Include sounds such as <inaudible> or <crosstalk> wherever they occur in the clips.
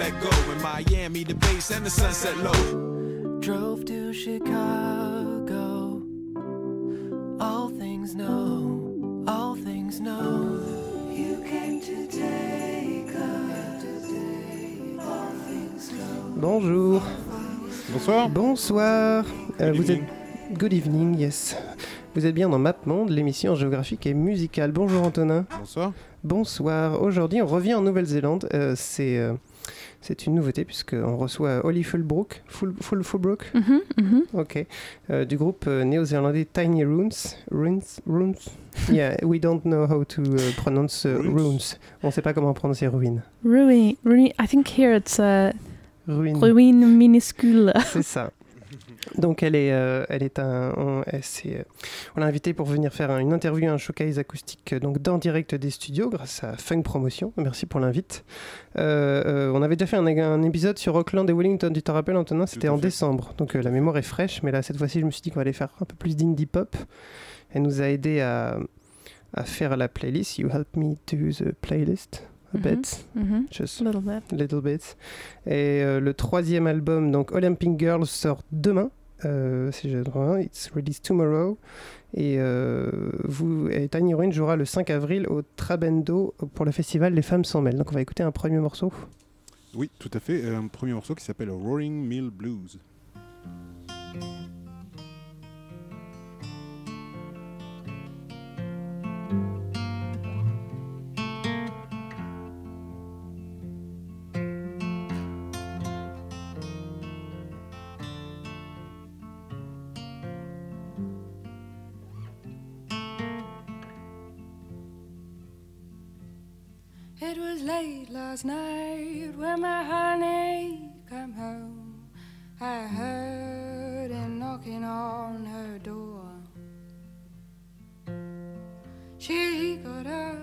let go. In Miami, the base and the sunset low. Drove to Chicago. All things know, all things know. You came to take us. All things know. Bonjour, Bonsoir. bonsoir. Euh, Good vous evening. êtes good evening, yes. Vous êtes bien dans MapMonde, l'émission géographique et musicale. Bonjour Antonin. Bonsoir. Bonsoir. Aujourd'hui, on revient en Nouvelle-Zélande. Euh, c'est euh, c'est une nouveauté puisqu'on reçoit Holly Fulbrook, Full, Full, Fulbrook, Mhm, mhm. ok, euh, du groupe euh, néo-zélandais Tiny Runes. Runes, Runes? <laughs> Yeah, we don't know how to uh, pronounce uh, Runes. runes. On ne sait pas comment prononcer ruine. Ruin, ruin. I think here it's uh, Ruine. ruin minuscule. C'est ça. Donc elle est, euh, elle est un, on, elle s'est, euh, on l'a invitée pour venir faire un- une interview, un showcase acoustique euh, donc dans direct des studios grâce à Funk Promotion. Merci pour l'invite. Euh, euh, on avait déjà fait un, un épisode sur Auckland et Wellington, tu te rappelles Antonin? C'était en fait. décembre, donc euh, la mémoire est fraîche, mais là cette fois-ci je me suis dit qu'on allait faire un peu plus d'indie pop. Elle nous a aidé à, à faire la playlist. You help me do the playlist a Mhm. bit. Mhm. Just A little bit. Little Bit. Et euh, le troisième album, donc Olympic Girls, sort demain. Euh, si j'ai droit, it's released tomorrow. Et, euh, vous, et Tiny Ruin jouera le 5 avril au Trabendo pour le festival Les Femmes s'en mêlent. Donc on va écouter un premier morceau. Oui, tout à fait. Un premier morceau qui s'appelle Roaring Mill Blues. Late last night when my honey come home. I heard him knocking on her door. She got up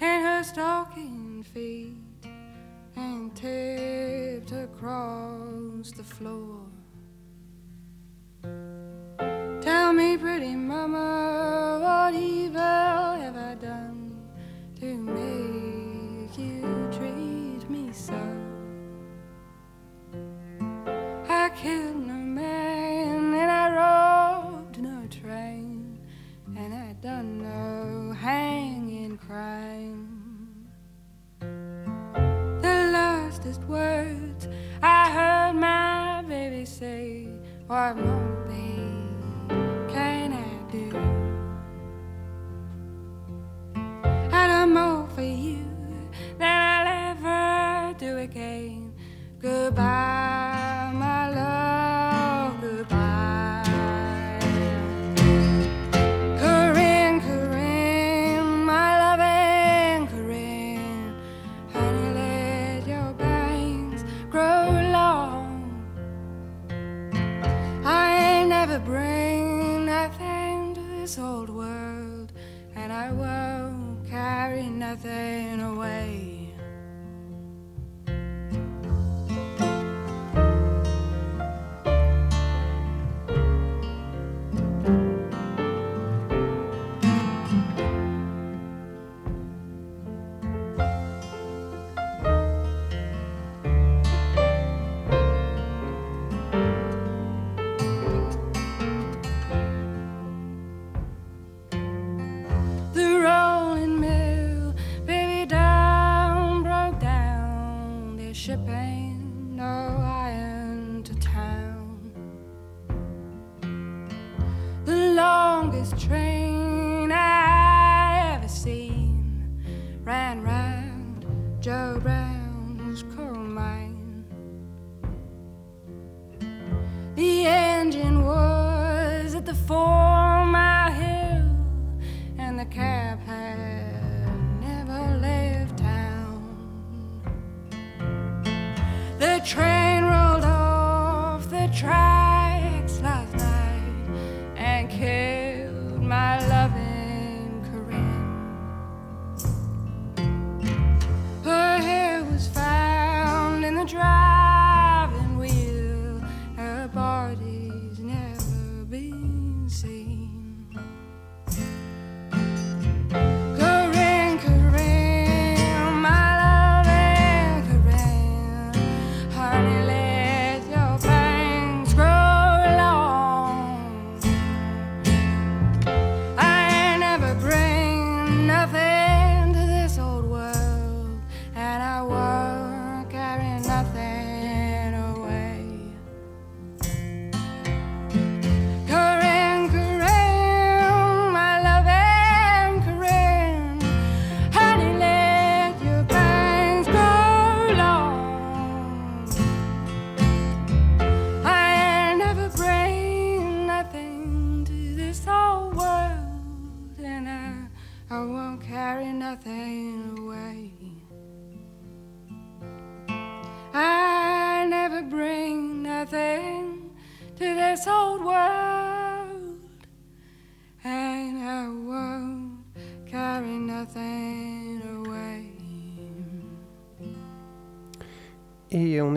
in her stocking feet and tipped across the floor. Tell me, pretty mama, what evil have I done to make you treat me so? I killed no man and I robbed no train and I done no hanging crime. The lastest words I heard my baby say, What more, can I do? Goodbye,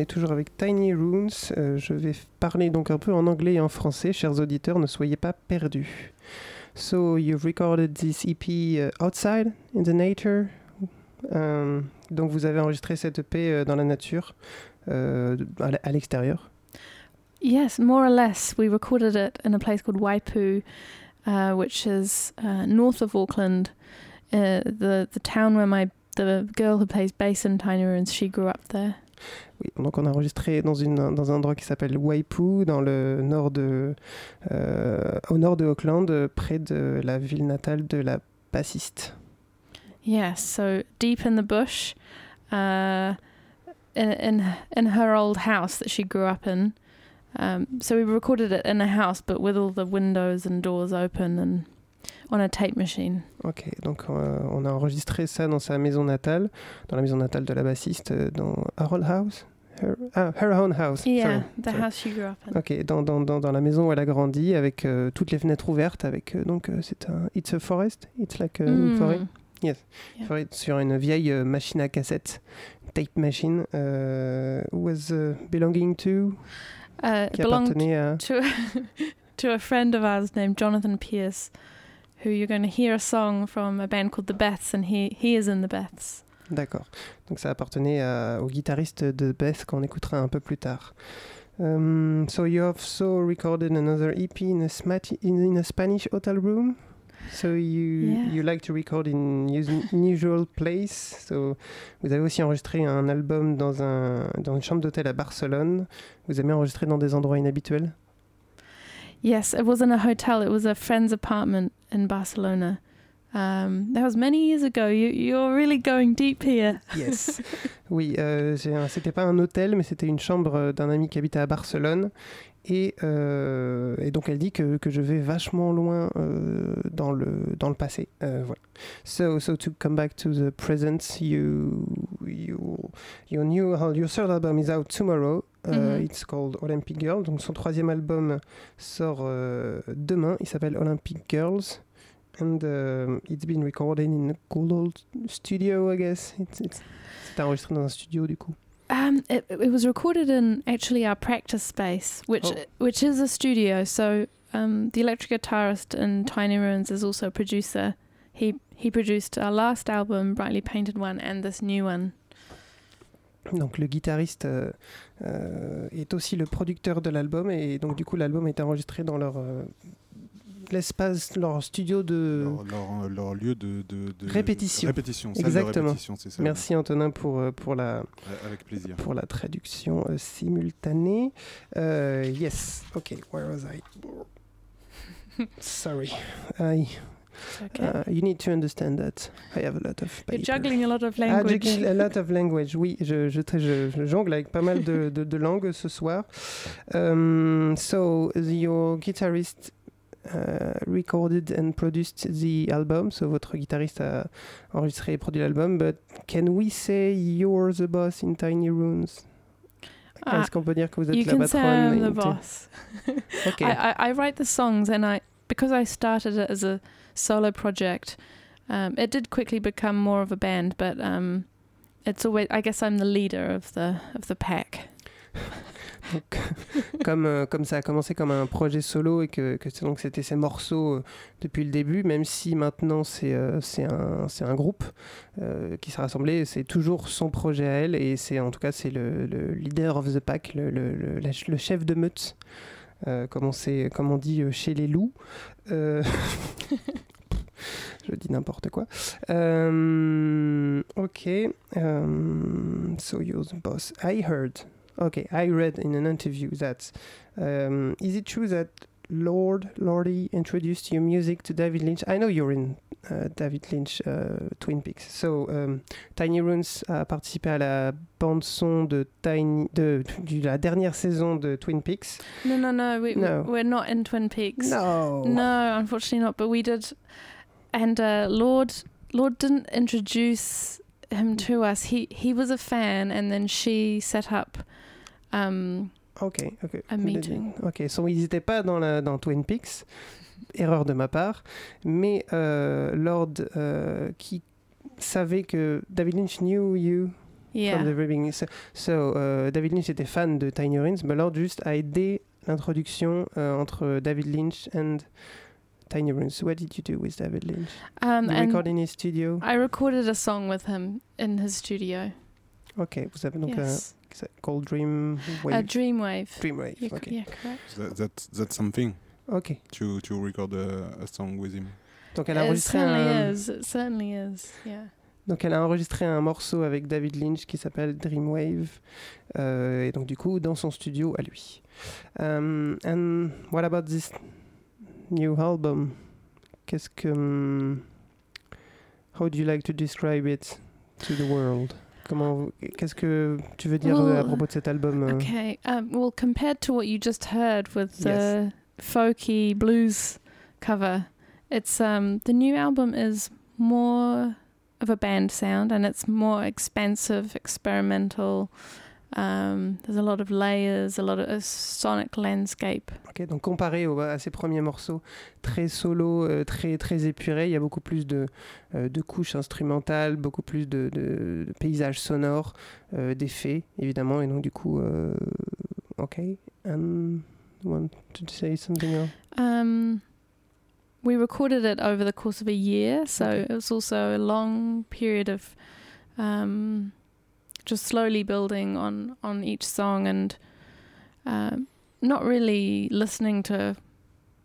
est toujours avec Tiny Runes. Euh, je vais parler donc un peu en anglais et en français. Chers auditeurs, ne soyez pas perdus. So, you've recorded this EP uh, outside, in the nature. Um, donc, vous avez enregistré cette EP euh, dans la nature, euh, à l'extérieur. Yes, more or less. We recorded it in a place called Waipu, uh, which is uh, north of Auckland. Uh, the the town where my the girl who plays bass in Tiny Ruins, she grew up there. Oui, donc on a enregistré dans, une, dans un endroit qui s'appelle Waipu, dans le nord de, euh, au nord de Auckland, près de la ville natale de la bassiste. Yes, so deep in the bush, uh, in in in her old house that she grew up in. Um, so we recorded it in a house, but with all the windows and doors open and on a tape machine. Ok, donc euh, on a enregistré ça dans sa maison natale, dans la maison natale de la bassiste, euh, dans Harold House? Her, ah, her own house. Yeah, sorry, the sorry. house she grew up in. Ok, dans, dans, dans, dans la maison où elle a grandi, avec euh, toutes les fenêtres ouvertes, avec donc c'est un It's a forest, it's like a Mm. forêt. Yes, Yeah. sur une vieille euh, machine à cassette, tape machine, euh, was uh, belonging to, Uh, qui appartenait à. to <laughs> to a friend of ours named Jonathan Pierce, who you're going to hear a song from a band called the Beths, and he he is in the Beths. D'accord. Donc ça appartenait à- au guitariste de Beth qu'on écoutera un peu plus tard. Um, so you have also recorded another EP in a, smati- in, a Spanish hotel room? So you Yeah. you like to record in us- unusual place? So vous avez aussi enregistré un album dans un dans une chambre d'hôtel à Barcelone. Vous aimez enregistrer dans des endroits inhabituels? Yes, it wasn't a hotel; it was a friend's apartment in Barcelona. Um, that was many years ago. You you're really going deep here. Yes. <laughs> oui, euh, c'était pas un hôtel, mais c'était une chambre euh, d'un ami qui habitait à Barcelone. Et, euh, et donc elle dit que, que je vais vachement loin euh, dans, le, dans le passé. Euh, voilà. So, so to come back to the present, you, you, your, new, your third album is out tomorrow. Uh, Mhm. It's called Olympic Girl. Donc son troisième album sort euh, demain. Il s'appelle Olympic Girls. And um, it's been recorded in a cool old studio, I guess. It's, it's, c'est enregistré dans un studio du coup. Um, it, it was recorded in actually our practice space, which Oh. which is a studio. So um, the electric guitarist in Tiny Ruins is also a producer. He he produced our last album, Brightly Painted One, and this new one. Donc le guitariste euh, euh, est aussi le producteur de l'album et donc du coup l'album a été enregistré dans leur euh, l'espace, leur studio de Leur, leur- leur lieu de, de- de- Répétition. répétition, Exactement. répétition, ça. Merci Antonin pour, euh, pour, la, Avec plaisir. pour la traduction euh, simultanée. Euh, yes, ok, where was I? Sorry. I, okay. uh, you need to understand that I have a lot of You're paper. juggling a lot of Ah, language. juggling a lot of language. Oui, je, je, je, je jongle avec pas mal de, de, de langues ce soir. Um, so, your guitarist uh, recorded and produced the album. So, votre guitariste a enregistré et produit l'album. But can we say you're the boss in Tiny Rooms? Ah, Est-ce qu'on peut dire que vous êtes you la can say patronne I'm the boss. Ok. <laughs> I, I, I write the songs, and I because I started it as a solo project. Um, it did quickly become more of a band, but um, it's always. I guess I'm the leader of the of the pack. Donc, <laughs> comme, euh, comme ça a commencé comme un projet solo et que, que donc c'était ses morceaux euh, depuis le début, même si maintenant c'est euh, un, un groupe euh, qui s'est rassemblé, c'est toujours son projet à elle et c'est en tout cas c'est le, le leader of the pack, le, le- le- chef de meute, comme, on sait- comme on dit euh, chez les loups. Euh, <laughs> Je dis n'importe quoi. Euh, ok. Um, so you're the boss. I heard. Okay, I read in an interview that um, is it true that Lord Lordy introduced your music to David Lynch? I know you're in uh, David Lynch uh, Twin Peaks. So um, Tiny Runes a participé à la bande son de Tiny de, de la dernière saison de Twin Peaks. No, no, no. We No. we're not in Twin Peaks. No. No, unfortunately not. But we did, and uh, Lord Lord didn't introduce him to us. He he was a fan, and then she set up. Um, Ok, ok. A meeting. Ok, so ils n'étaient pas dans, la, dans Twin Peaks, <laughs> erreur de ma part, mais euh, Lord euh, qui savait que David Lynch knew you yeah. from the beginning. So, so, euh, David Lynch était fan de Tiny Ruins, mais Lord juste a aidé l'introduction entre David Lynch and Tiny Ruins. What did you do with David Lynch? Um, you record in his studio? I recorded a song with him in his studio. Ok, vous avez donc yes. un Cold Dream A Wave? Dreamwave. Dreamwave, Yeah, ok. yeah, correct. That, that, that's something Ok, to, to record a, a song with him. donc elle a enregistré certainly un... is. It certainly is. Yeah. Donc elle a enregistré un morceau avec David Lynch qui s'appelle Dreamwave euh, et donc du coup dans son studio à lui. Um, and what about this new album? Qu'est-ce que hmm, how do you like to describe it to the world? Comment qu'est-ce que tu veux dire à propos de cet album? euh, Okay. Um, well, compared to what you just heard with the Yes. folky blues cover, it's um the new album is more of a band sound and it's more expansive, experimental. Um, there's a lot of layers, a lot of a sonic landscape. Ok, donc comparé au- à ses premiers morceaux très solo, euh, très très épurés, il y a beaucoup plus de, euh, de couches instrumentales, beaucoup plus de, de- de paysages sonores, euh, d'effets évidemment, et donc du coup, euh, ok. And want to say something else? Um, we recorded it over the course of a year, so Okay. it was also a long period of um, just slowly building on on each song and um, not really listening to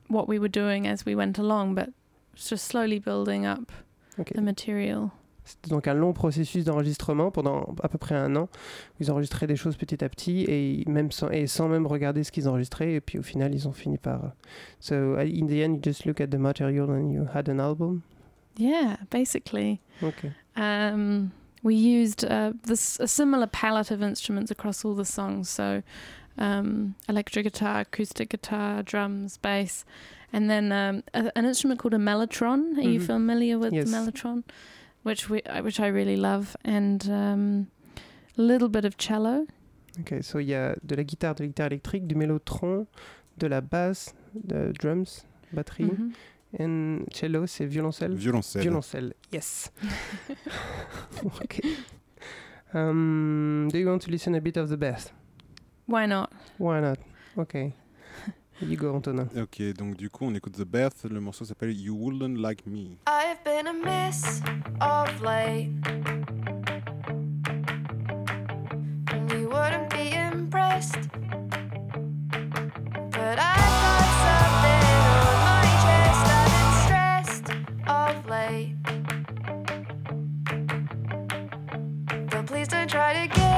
what we were doing as we went along, but just slowly building up Ok. the material. C'était donc un long processus d'enregistrement pendant à peu près un an. Ils enregistraient des choses petit à petit et même sans, et sans même regarder ce qu'ils enregistraient. Et puis au final, ils ont fini par. So in the end, you just look at the material and you had an album. Yeah, basically. Ok. Um, we used uh, this a similar palette of instruments across all the songs. So, um, electric guitar, acoustic guitar, drums, bass, and then um, a, an instrument called a mellotron. Are you Mhm. familiar with Yes. the mellotron? Which we, uh, which I really love, and um, a little bit of cello. Ok, so il y a de la guitare, de la guitare électrique, du mélotron, de la basse, de drums, batterie, Mhm. And cello, c'est violoncelle. Violoncelle. Violoncelle, yes. <laughs> <laughs> ok. Um, do you want to listen a bit of the bass? Why not? Why not? Ok. You go, Antonin. Ok, donc du coup on écoute The Bath, le morceau s'appelle You Wouldn't Like Me. I've been a miss of late. And you wouldn't be impressed. But I've to try to get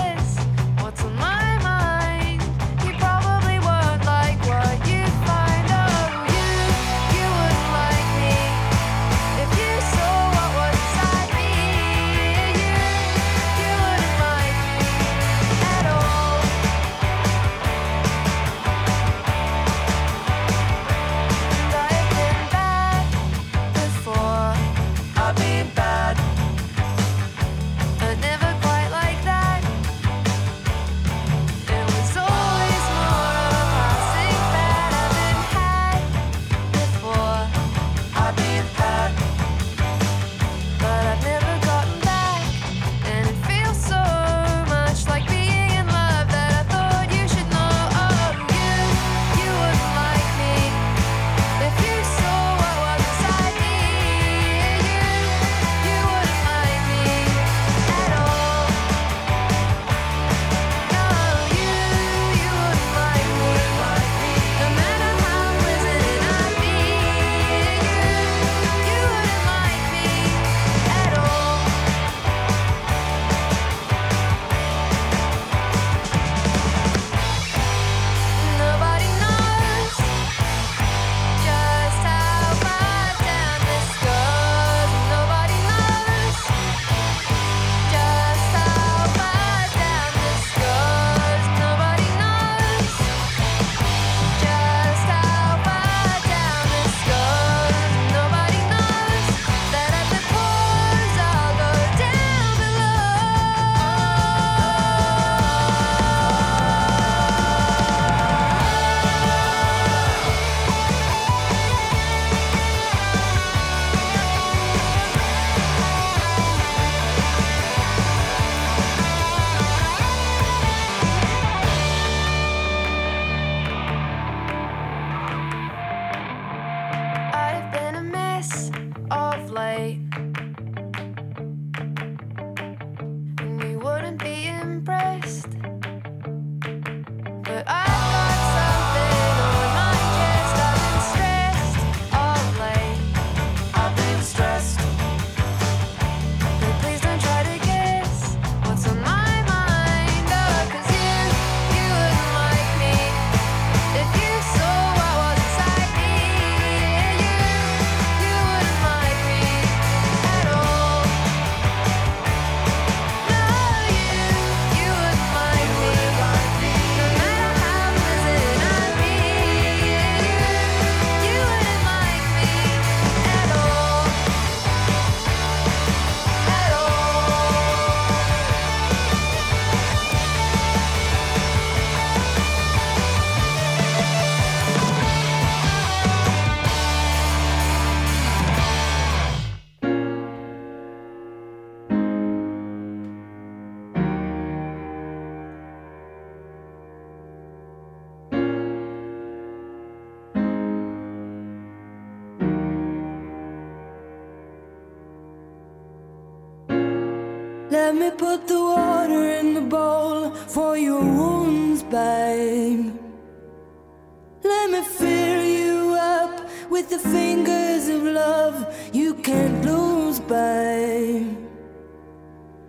fingers of love you can't lose, by.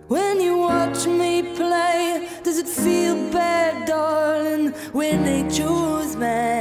When you watch me play, does it feel bad, darling, when they choose me?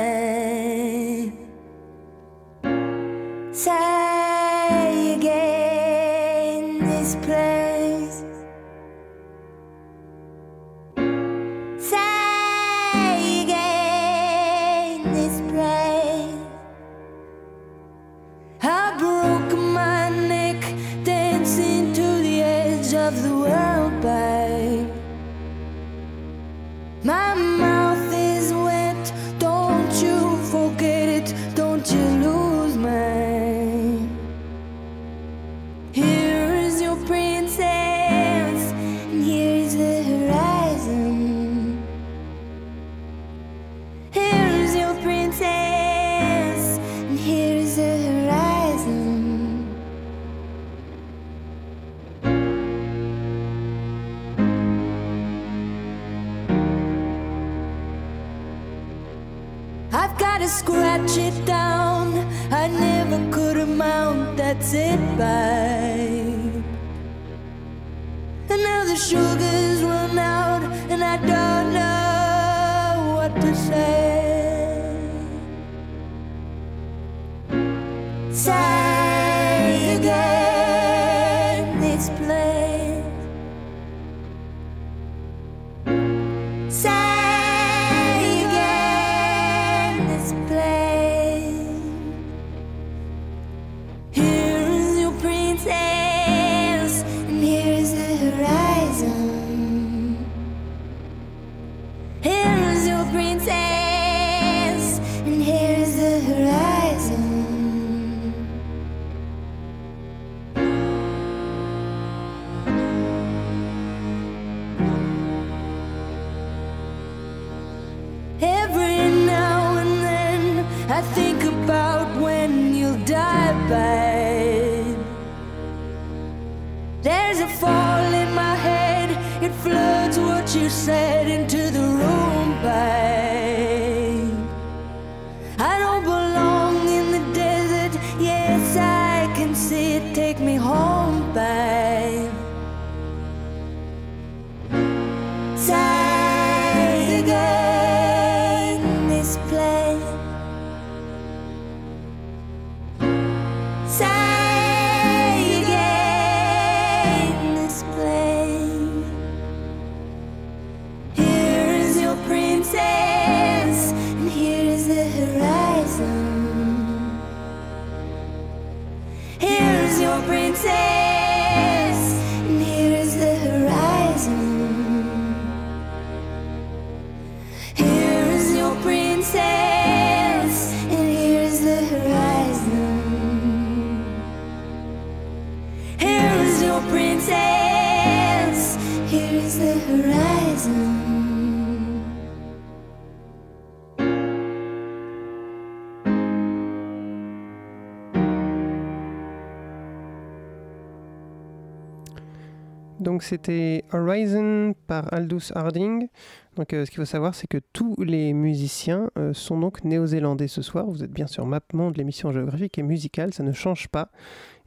C'était Horizon par Aldous Harding. Donc euh, ce qu'il faut savoir c'est que tous les musiciens euh, sont donc néo-zélandais ce soir. Vous êtes bien sûr Mapmonde, l'émission géographique et musicale, ça ne change pas.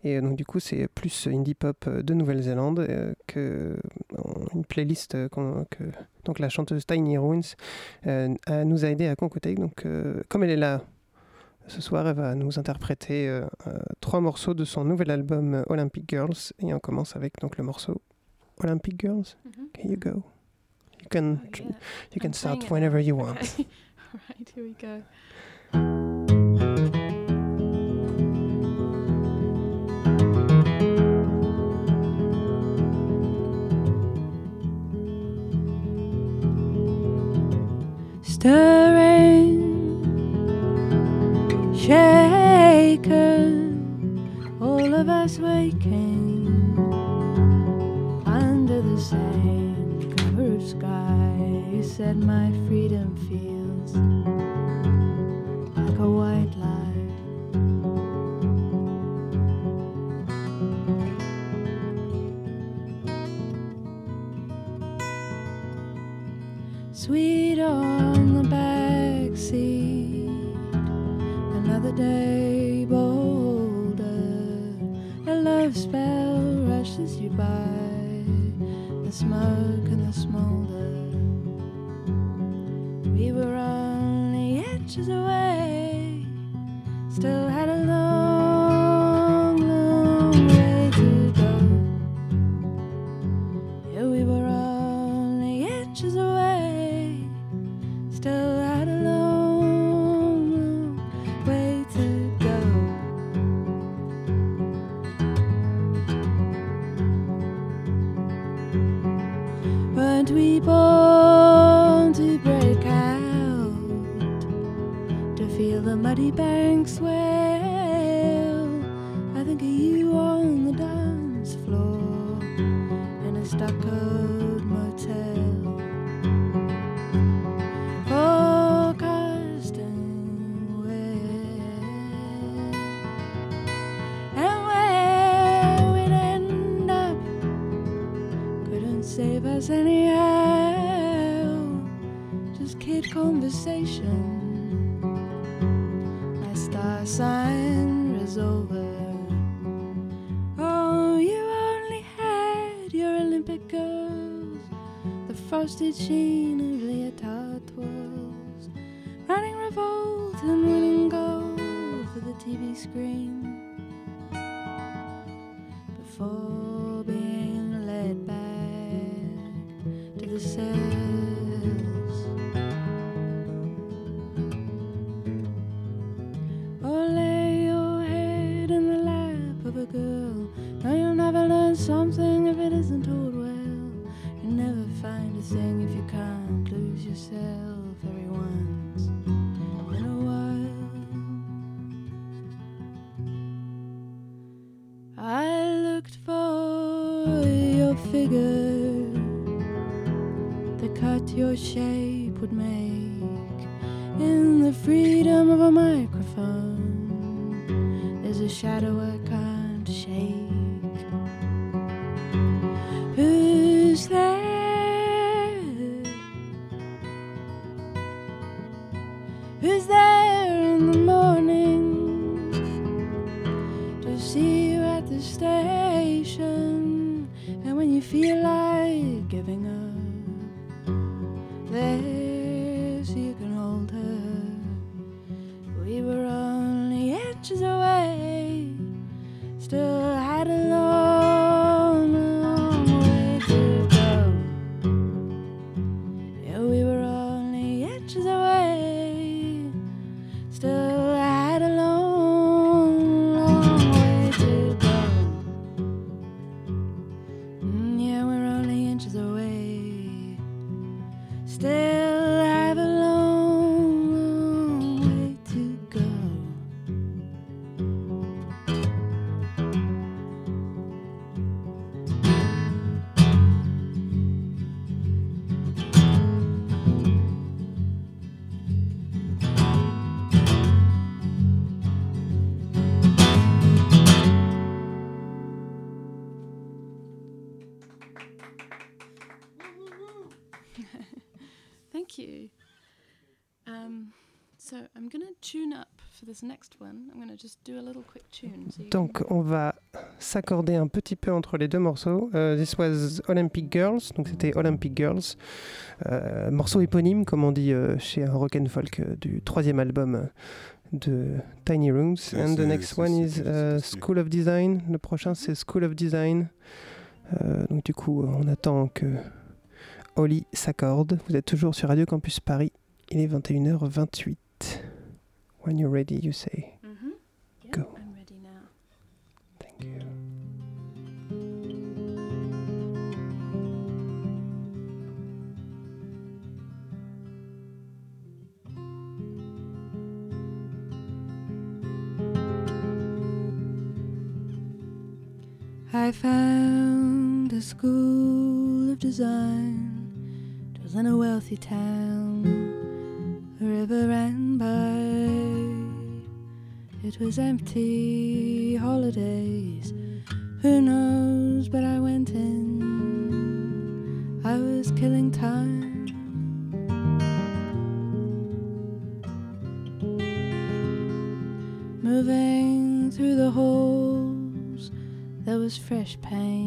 Et euh, donc du coup c'est plus indie pop de Nouvelle-Zélande que une playlist que la chanteuse Tiny Ruins nous a aidé à concocter. Donc comme elle est là ce soir, elle va nous interpréter trois morceaux de son nouvel album Olympic Girls. Et on commence avec donc le morceau Olympic Girls. Mm-hmm. Here you go. You can oh, tr- you can start whenever you want. <laughs> right, here we go. stirring, shaken, all of us waking the sand covered sky. Said my freedom feels like a white lie. Sweet on the back seat another day bolder. A love spell rushes you by. Smoke and the smolder. We were only inches away, still Weren't we born to break out, to feel the muddy banks swell? I think of you conversation. My star sign is over. Oh, you only had your Olympic girls, the frosted sheen Who's there Donc on va s'accorder un petit peu entre les deux morceaux. Euh, this was Olympic Girls, donc c'était Olympic Girls, Euh, morceau éponyme comme on dit euh, chez un rock and folk euh, du troisième album de Tiny Rooms. And the next one is School of Design. Le prochain c'est School of Design. Donc du coup on attend que Oli s'accorde. Vous êtes toujours sur Radio Campus Paris. Il est 21h28. When you're ready, you say. Mhm. Yeah, Go. I'm ready now. Thank you. I found a school of design. It was in a wealthy town. A river ran by. It was empty holidays. Who knows, but I went in. I was killing time. Moving through the halls, there was fresh pain.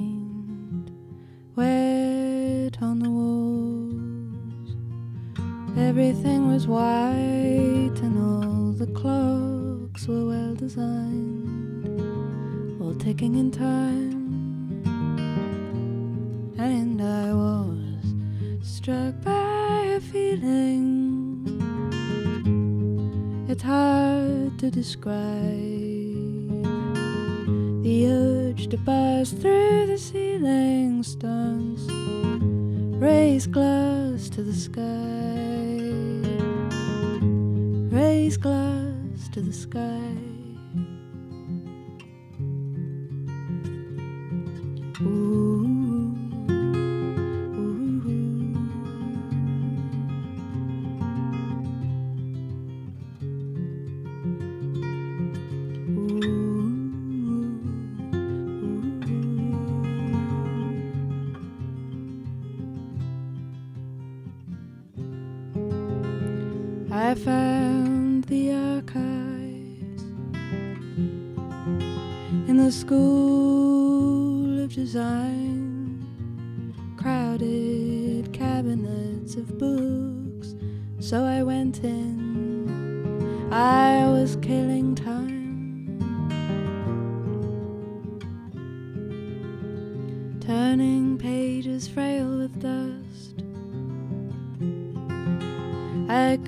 In time. And I was struck by a feeling it's hard to describe the urge to burst through the ceiling stones, raise glass to the sky, raise glass to the sky. I found the archives in the school of design, crowded cabinets of books. So I went in, I was killing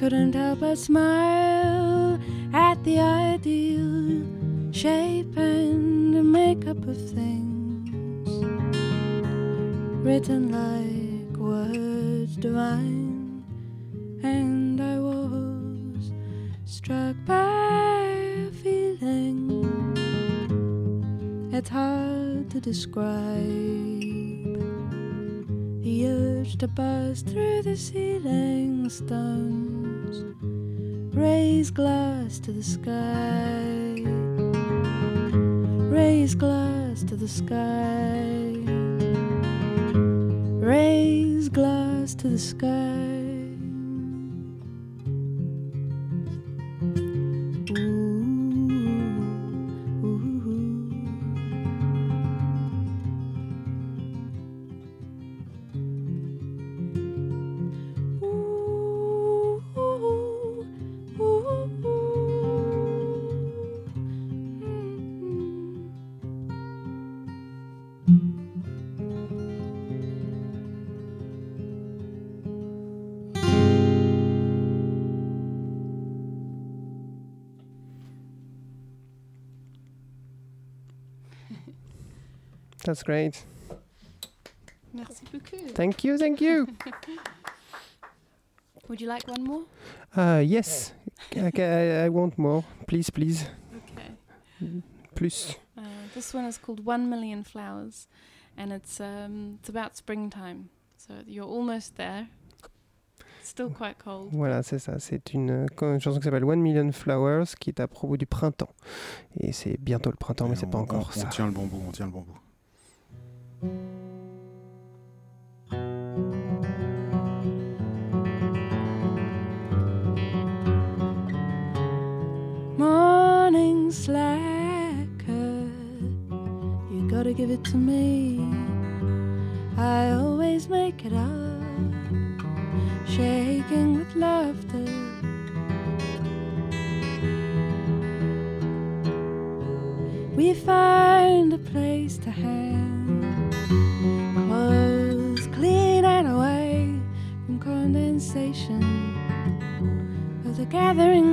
couldn't help but smile at the ideal shape and makeup of things written like words divine, and I was struck by a feeling it's hard to describe. The urge to burst through the ceiling glass to the sky, raise glass to the sky, That's great. Merci beaucoup. Thank you, thank you. <laughs> Would you like one more? Uh, yes, I, I, I want more. Please, please. Okay. Plus. Uh, this one is called One Million Flowers, and it's um, it's about springtime. So you're almost there. Still quite cold. Voilà, c'est ça. C'est une, une chanson qui s'appelle One Million Flowers qui est à propos du printemps. Et c'est bientôt le printemps, mais c'est on- pas on- encore on ça. tient le bon bout, on tient le bon bout. To me. I always make it up, shaking with laughter. We find a place to hang clothes clean and away from condensation of the gathering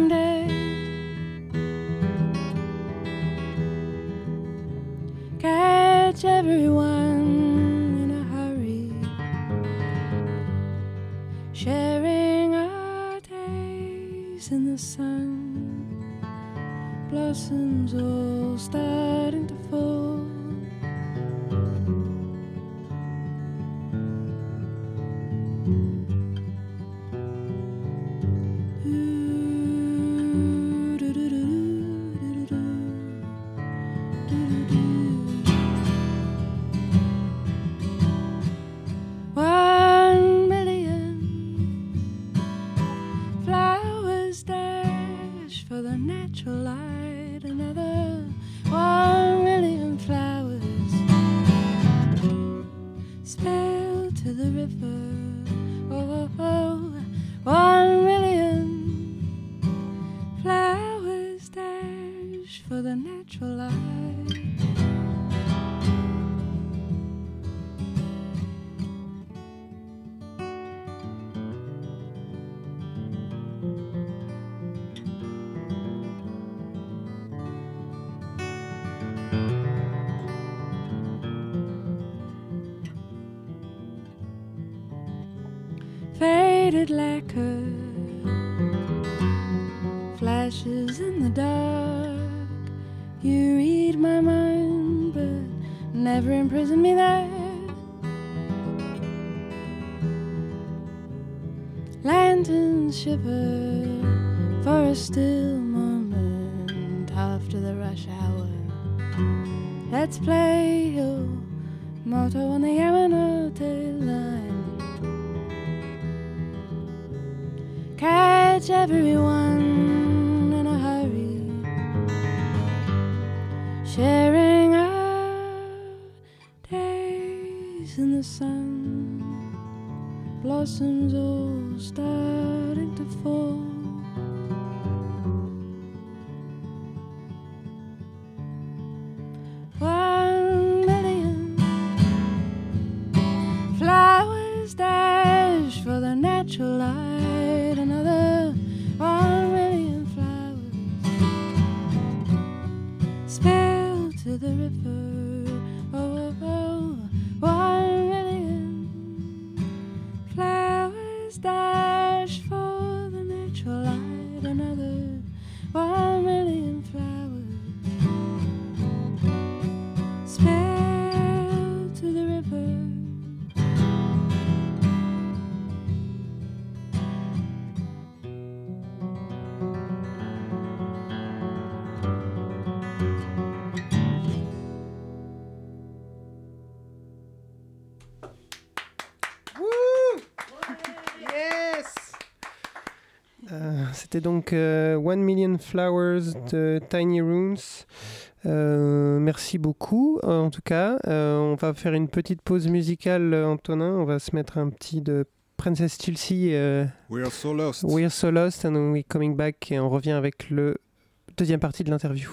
to light another one million flowers. Spell to the river. C'était donc euh, One Million Flowers de Tiny Rooms. Euh, merci beaucoup. Euh, En tout cas, Euh, on va faire une petite pause musicale, Antonin. On va se mettre un petit de Princess Chelsea. euh, We are so lost. We're so lost and we're coming back et on revient avec le deuxième partie de l'interview.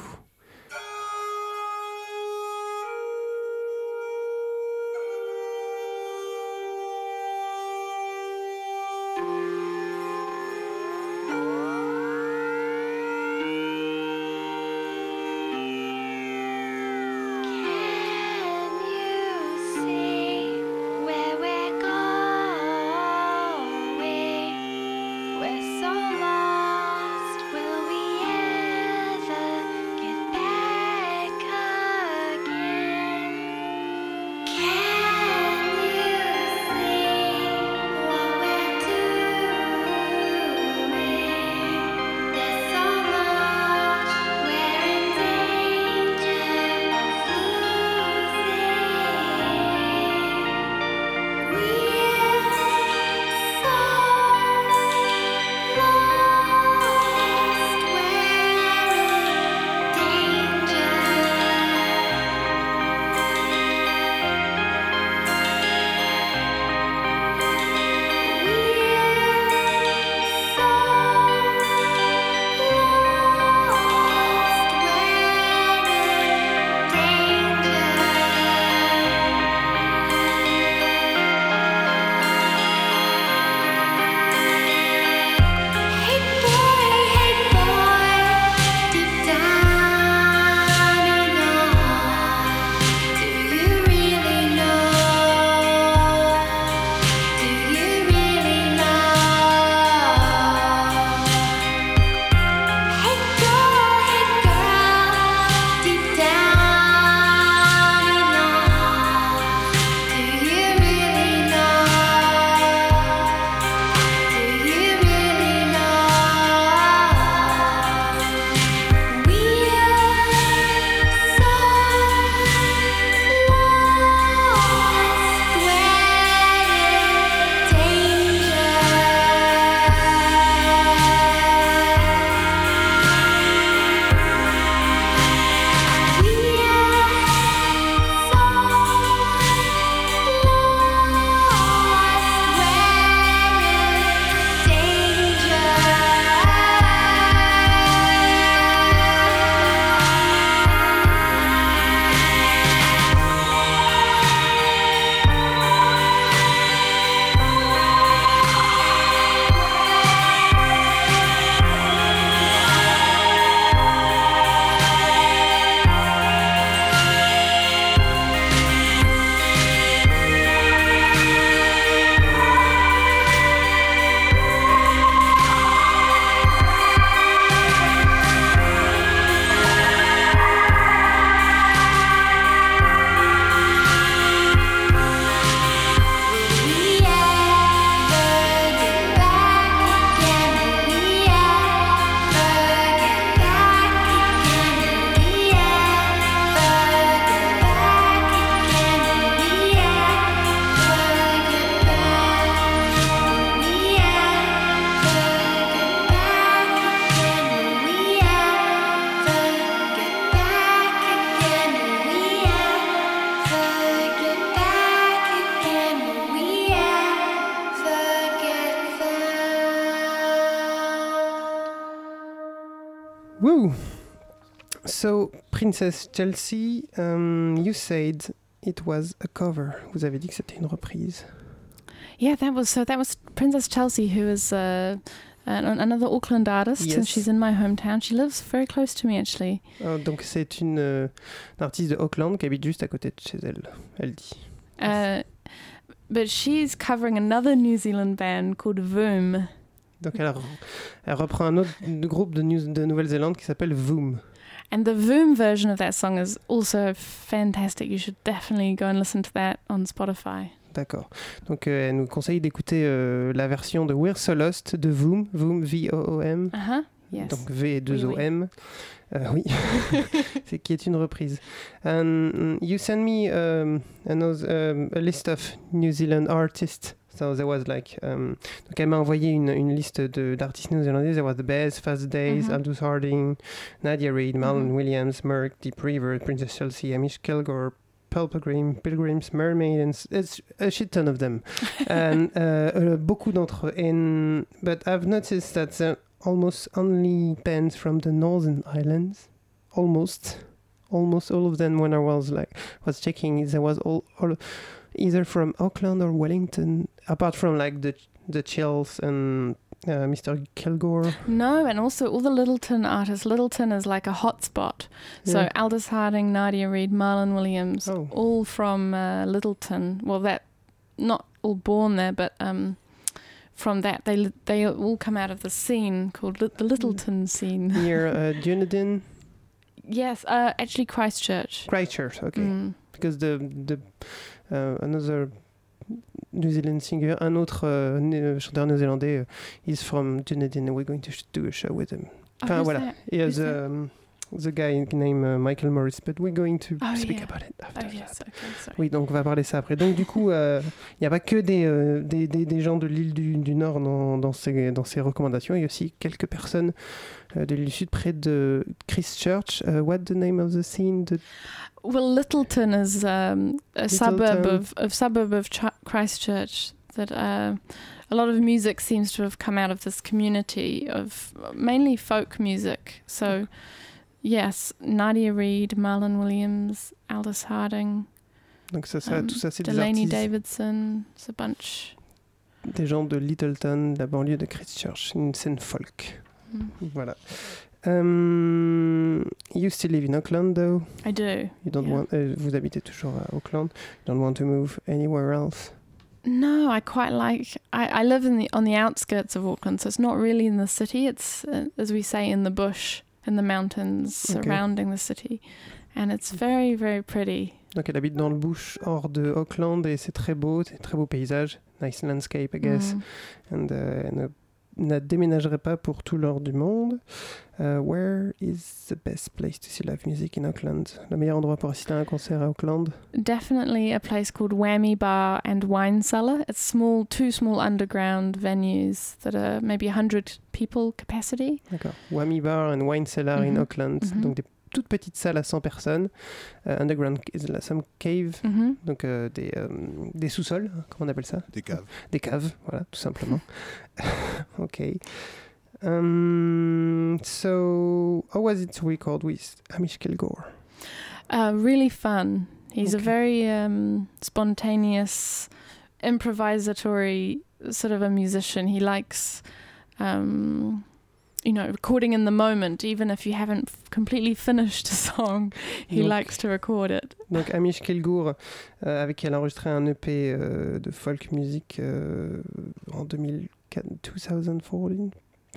Princess Chelsea, um, you said it was a cover. Vous avez dit que c'était une reprise. Yeah, that was so. That was Princess Chelsea, who is uh, an, another Auckland artist, and Yes. she's in my hometown. She lives very close to me, actually. Euh, donc c'est une, euh, une artiste de Auckland qui habite juste à côté de chez elle, elle dit. Uh, but she's covering another New Zealand band called Voom. Donc elle, elle reprend un autre groupe de, New- de Nouvelle-Zélande qui s'appelle Voom. And the Voom version of that song is also fantastic. You should definitely go and listen to that on Spotify. D'accord. Donc euh, elle nous conseille d'écouter euh, la version de We're So Lost de Voom, Voom V-O-O-M. Uh huh. Yes. Donc V2OM. Euh, oui, <laughs> <laughs> c'est qui est une reprise. And you sent me um, another, um, a list of New Zealand artists. So there was like, um, donc elle m'a envoyé une, une liste de- d'artistes néo-zélandais. There was The Bears, Fast Days, Mhm. Aldous Harding, Nadia Reid, Marlon Mhm. Williams, Merck, Deep River, Princess Chelsea, Amish Kilgore, Pilgrim, Pilgrims, Mermaid, and it's a shit ton of them. <laughs> and uh, uh, beaucoup d'entre eux. And, but I've noticed that there almost only bands from the Northern Islands. Almost. Almost all of them when I was like was checking there was all, all either from Auckland or Wellington apart from like the the Chills and uh, Mr. Kilgore. No, and also all the Littleton artists. Littleton is like a hotspot. So Yeah. Aldous Harding, Nadia Reid, Marlon Williams, Oh. all from uh, Littleton. Well, that not all born there, but um, from that they they all come out of the scene called Lit- the Littleton scene. Near uh, <laughs> Dunedin, yes, uh, actually Christchurch. Christchurch, okay. Mm. Because the the uh, another New Zealand singer, un autre euh, euh, chanteur néo-zélandais, is from Dunedin, and we're going to do a show with him. Oh, Enfin, voilà. the, the guy named uh, Michael Morris, but we're going to Oh, speak yeah. about it after. Oh yes, okay, sorry. Oui, donc on va parler ça après. Donc du coup, euh, il n'y a pas que des, euh, des, des, des gens de l'île du, du Nord dans, dans, ces, dans ces recommandations, il y a aussi quelques personnes euh, de l'île du Sud près de Christchurch. Uh, what the name of the scene? The... Well, Littleton is um, a suburb Littleton. of a suburb of Ch- Christchurch that uh, a lot of music seems to have come out of this community of mainly folk music. So, yes, Nadia Reid, Marlon Williams, Aldous Harding, Donc ça, ça, um, tout ça, c'est des Delaney artistes, Davidson. It's a bunch. des gens de Littleton, de la banlieue de Christchurch, une scène folk. Mm. Voilà. Um, you still live in Auckland, though. I do. You don't yeah. want, euh, vous habitez toujours à Auckland. You don't want to move anywhere else. No, I quite like. I, I live in the on the outskirts of Auckland, so it's not really in the city. It's uh, as we say in the bush, in the mountains Okay. surrounding the city, and it's very very pretty. Donc elle habite dans le bush hors de Auckland et c'est très beau, c'est très beau paysage, nice landscape I guess. Mm. And euh, elle ne, ne déménagerait pas pour tout l'or du monde. Uh, where is the best place to see live music in Auckland? Le meilleur endroit pour assister à un concert à Auckland? Definitely a place called Whammy Bar and Wine Cellar. It's small, two small underground venues that are maybe 100 people capacity. D'accord. Whammy Bar and Wine Cellar in Mhm. Auckland. Mhm. Donc des toutes petites salles à 100 personnes. Euh, underground, is là, some cave. Mhm. Donc euh, des, euh, des sous-sols, hein, comment on appelle ça? Des caves. Des caves, voilà, tout simplement. <laughs> <laughs> ok. Um, so, how was it to record with Amish Kilgore? Uh, really fun. He's a very um, spontaneous, improvisatory sort of a musician. He likes, um, you know, recording in the moment, even if you haven't f- completely finished a song. He Donc- likes to record it. Donc Amish Kilgour, euh, avec qui elle a enregistré un EP euh, de folk music euh, en 2004, 2014,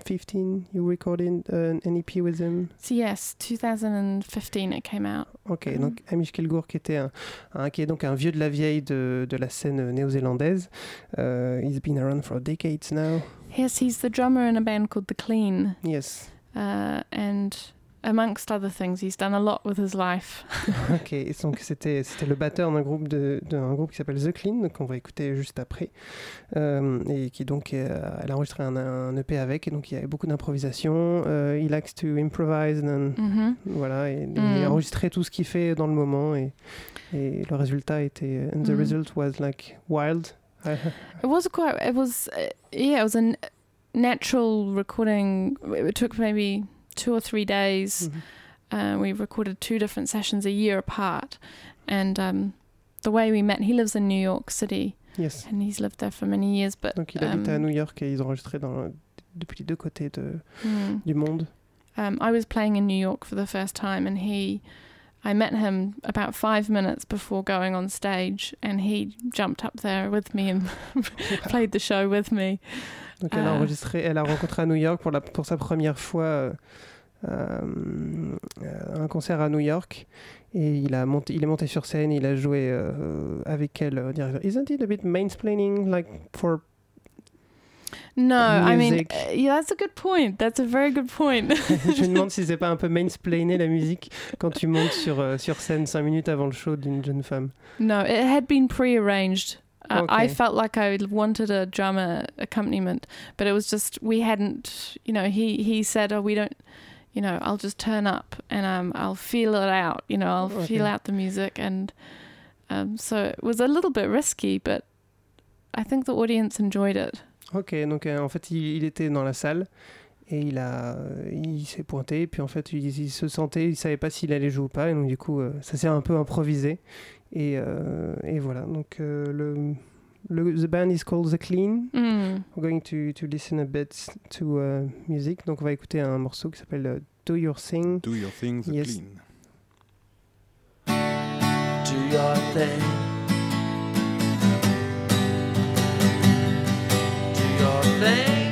15, you recorded uh, an EP with him. So yes, 2015 it came out. Ok, Mhm. donc Amish Kilgour qui était un, un- qui est donc un vieux de la vieille de, de la scène néo-zélandaise. Euh, he's been around for decades now. Yes, he's the drummer in a band called The Clean. Yes. Uh, and amongst other things, he's done a lot with his life. <laughs> ok, et donc c'était c'était le batteur d'un groupe de d'un groupe qui s'appelle The Clean, donc on va écouter juste après, Euh, et qui donc euh, elle a enregistré un, un EP avec, et donc il y avait beaucoup d'improvisation. Euh, he likes to improvise, and, Mhm. voilà, et, et Mm. enregistrer tout ce qu'il fait dans le moment, et, et le résultat était, and the Mm. result was like wild. <laughs> It was quite. It was. Uh, yeah, it was a natural recording. It took maybe two or three days. Mhm. Uh, we recorded two different sessions a year apart, and um, the way we met, he lives in New York City, Yes. and he's lived there for many years. But Donc il habite à um, New York et ils enregistré dans, depuis les deux côtés de, hmm. du monde. um, I was playing in New York for the first time, and he, I met him about five minutes before going on stage, and he jumped up there with me and <laughs> played the show with me. Donc elle a Ah. enregistré, elle a rencontré à New York pour, la, pour sa première fois euh, euh, un concert à New York et il, a monté, il est monté sur scène, il a joué euh, avec elle. euh, dire, Isn't it a bit mansplaining like for No, I mean, Music? uh, yeah, that's a good point. That's a very good point. <laughs> Je me demande <laughs> si c'est pas un peu mansplainer la musique quand tu montes sur, sur scène cinq minutes avant le show d'une jeune femme. No, it had been prearranged. Uh, I felt like I wanted a drummer accompaniment, but it was just we hadn't. You know, he he said, "Oh, we don't." You know, I'll just turn up and um, I'll feel it out. You know, I'll feel out the music, and um, so it was a little bit risky, but I think the audience enjoyed it. Ok, donc euh, en fait il, il était dans la salle et il a, il s'est pointé, puis en fait il, il se sentait, il savait pas s'il allait jouer ou pas, et donc du coup euh, ça s'est un peu improvisé et, euh, et voilà. Donc euh, le, le the band is called The Clean. Mm. We're going to, to listen a bit to uh, music. Donc on va écouter un morceau qui s'appelle euh, Do Your Thing. Do your things Yes. clean. do your thing. Do your thing.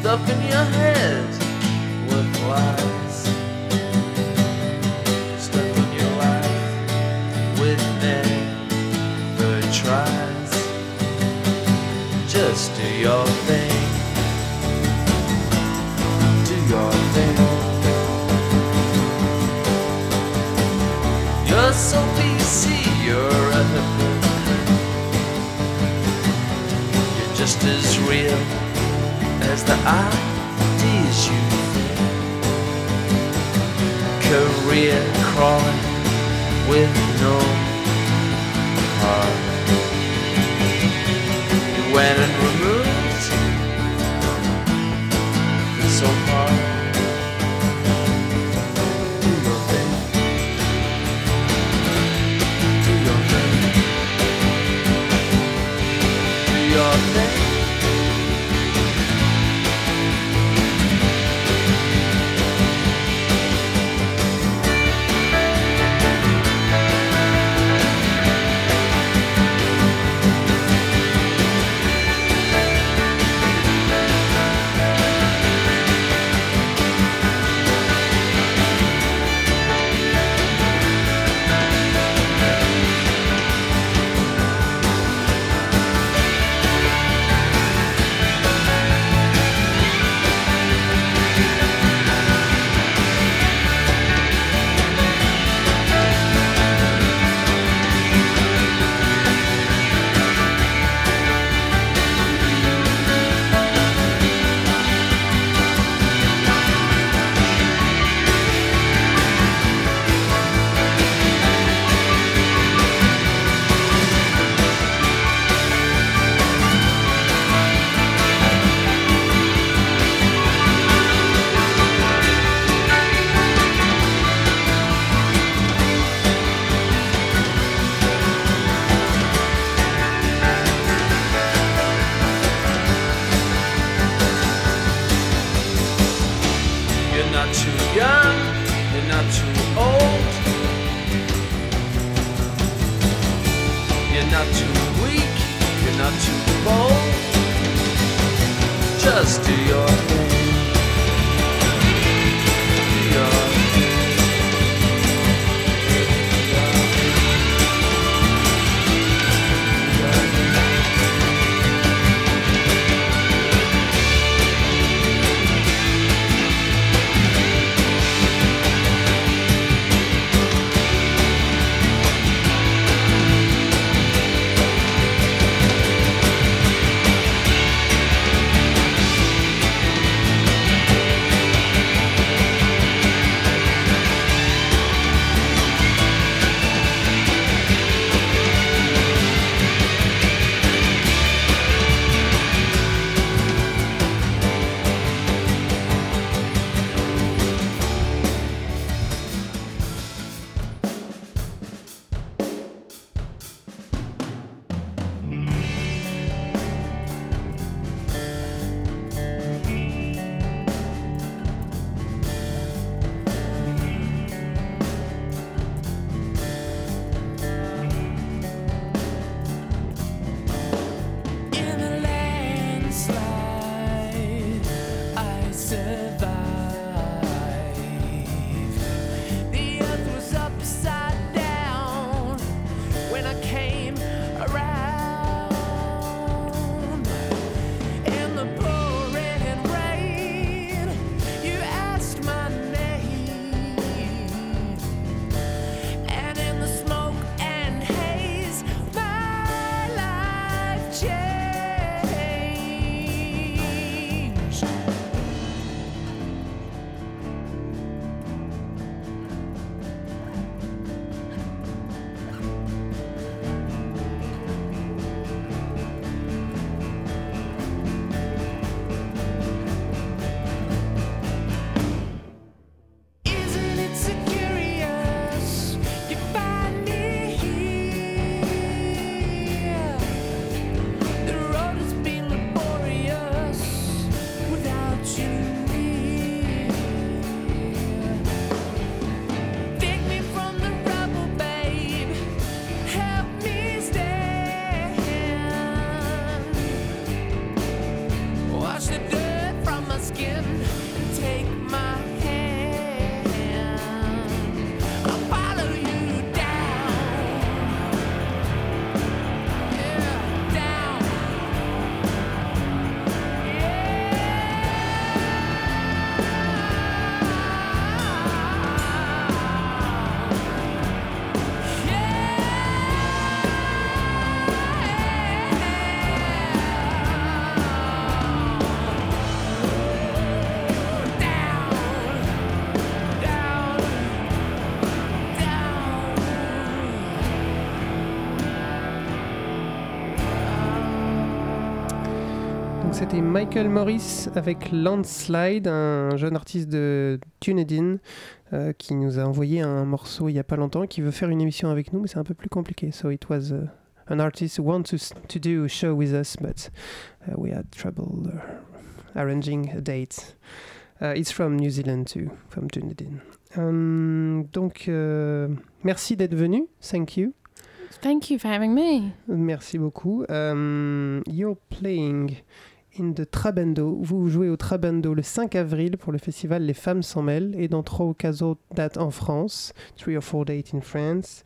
Stuff in your head with lies. Stuff in your life with never tries. Just do your thing. Do your thing. You're so PC, you're a hypocrite. You're just as real as the ideas you think. Career crawling with no heart. You went and removed the so far. Do your thing. Do your thing. Do your thing. C'était Michael Morris avec Landslide, un jeune artiste de Dunedin euh, qui nous a envoyé un morceau il y a pas longtemps qui veut faire une émission avec nous, mais c'est un peu plus compliqué. So it was uh, an artist who wanted to, to do a show with us, but uh, we had trouble uh, arranging a date. Uh, it's from New Zealand too, from Dunedin. Hum, donc euh, merci d'être venu, thank you. Thank you for having me. Merci beaucoup. Um, you're playing in the Trabendo. Vous jouez au Trabendo le 5 avril pour le festival Les Femmes s'en mêlent et dans trois ou quatre autres dates en France. Three or four dates in France.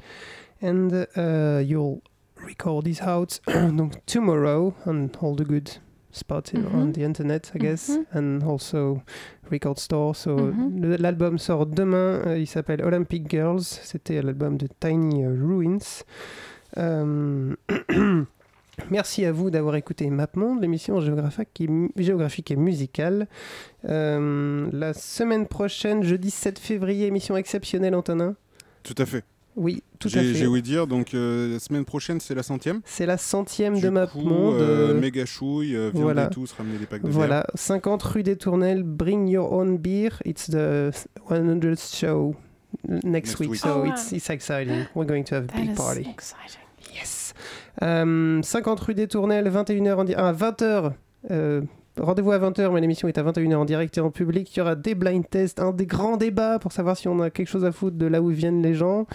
And uh, you'll record this out <clears throat> donc tomorrow on all the good spots on Mhm. the internet, I guess, Mhm. and also record store. So Mhm. le- l'album sort demain. euh, il s'appelle Olympic Girls. C'était l'album de Tiny Ruins. Euh, <clears throat> Merci à vous d'avoir écouté MapMonde, l'émission géographique et, musicale. Euh, la semaine prochaine, jeudi 7 février, émission exceptionnelle, Antonin. Tout à fait. Oui, tout à fait. j'ai ouï dire, donc euh, la semaine prochaine, c'est la centième. C'est la centième Du de MapMonde. euh, euh, méga chouille, euh, viande voilà. tous, ramener des packs de Voilà, 50 rue des Tournelles, bring your own beer. It's the 100th show next, Next week, week. so Oh, wow. it's, it's exciting. We're going to have a That big is party. exciting. Yes. Euh, 50 rue des Tournelles, 21h en di- ah, 20h. euh, Rendez-vous à 20h, mais l'émission est à 21h en direct et en public. Il y aura des blind tests, un des grands débats pour savoir si on a quelque chose à foutre de là où viennent les gens,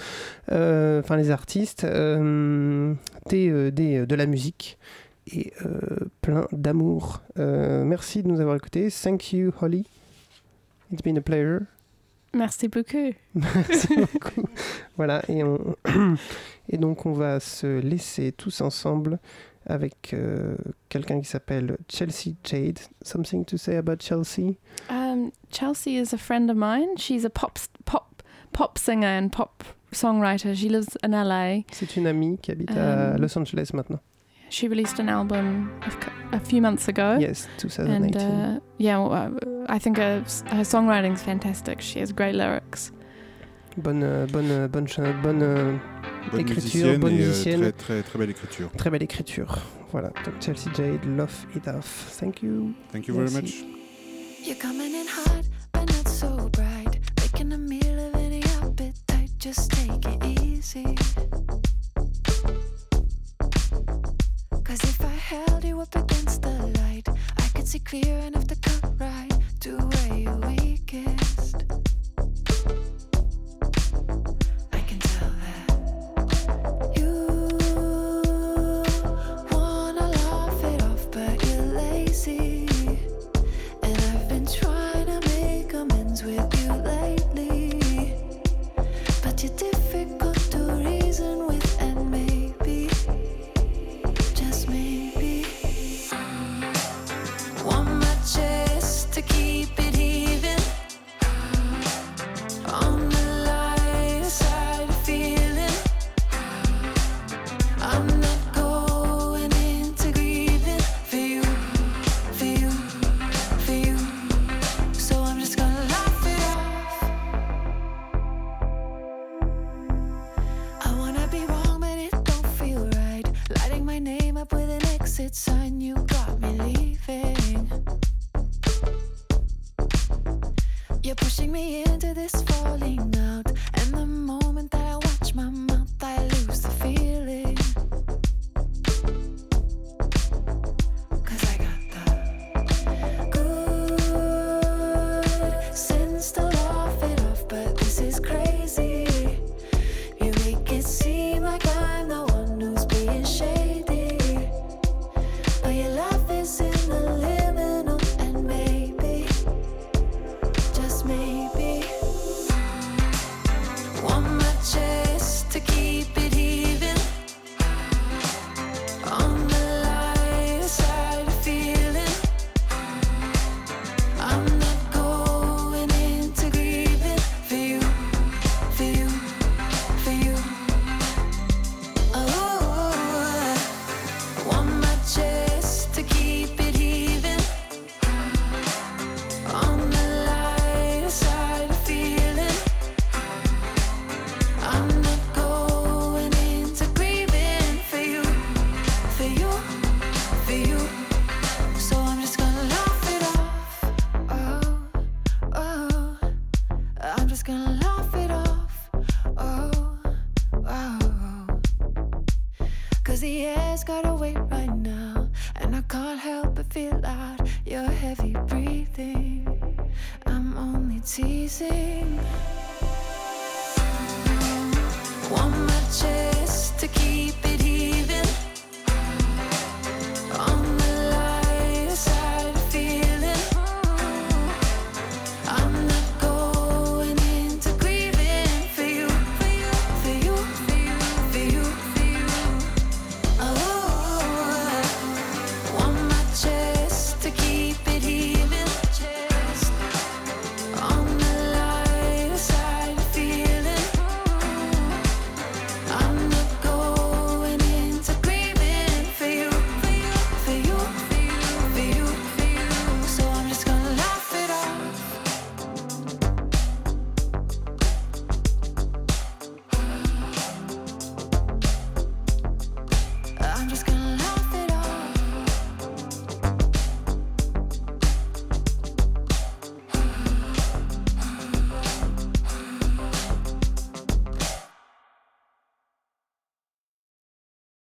euh, enfin les artistes, euh, des, euh, des, de la musique et plein d'amour. Merci de nous avoir écoutés. Thank you, Holly. It's been a pleasure. Merci beaucoup. <laughs> Merci beaucoup. Voilà, et, on... <clears throat> et donc on va se laisser tous ensemble avec euh, quelqu'un qui s'appelle Chelsea Jade. Something to say about Chelsea? Um, Chelsea is a friend of mine. She's a pop pop pop singer and pop songwriter. She lives in LA. C'est une amie qui habite à Um, Los Angeles maintenant. She released an album a, few months ago. Yes, And 2018. uh, yeah, well, uh, I think her, her songwriting's fantastic. She has great lyrics. Bonne, euh, bonne, euh, bonne, bonne, euh, Bonne écriture, musicienne bonne euh, musicienne. très, très, très belle écriture. Très belle écriture. Voilà, donc Chelsea Jade, Love It Off. Thank you. Thank you very Merci. much. You're coming in hot, but not so bright. Making a meal of any appetite, just take it easy. Cause if I held you up against the light, I could see clear enough to cut right to where you're weakest.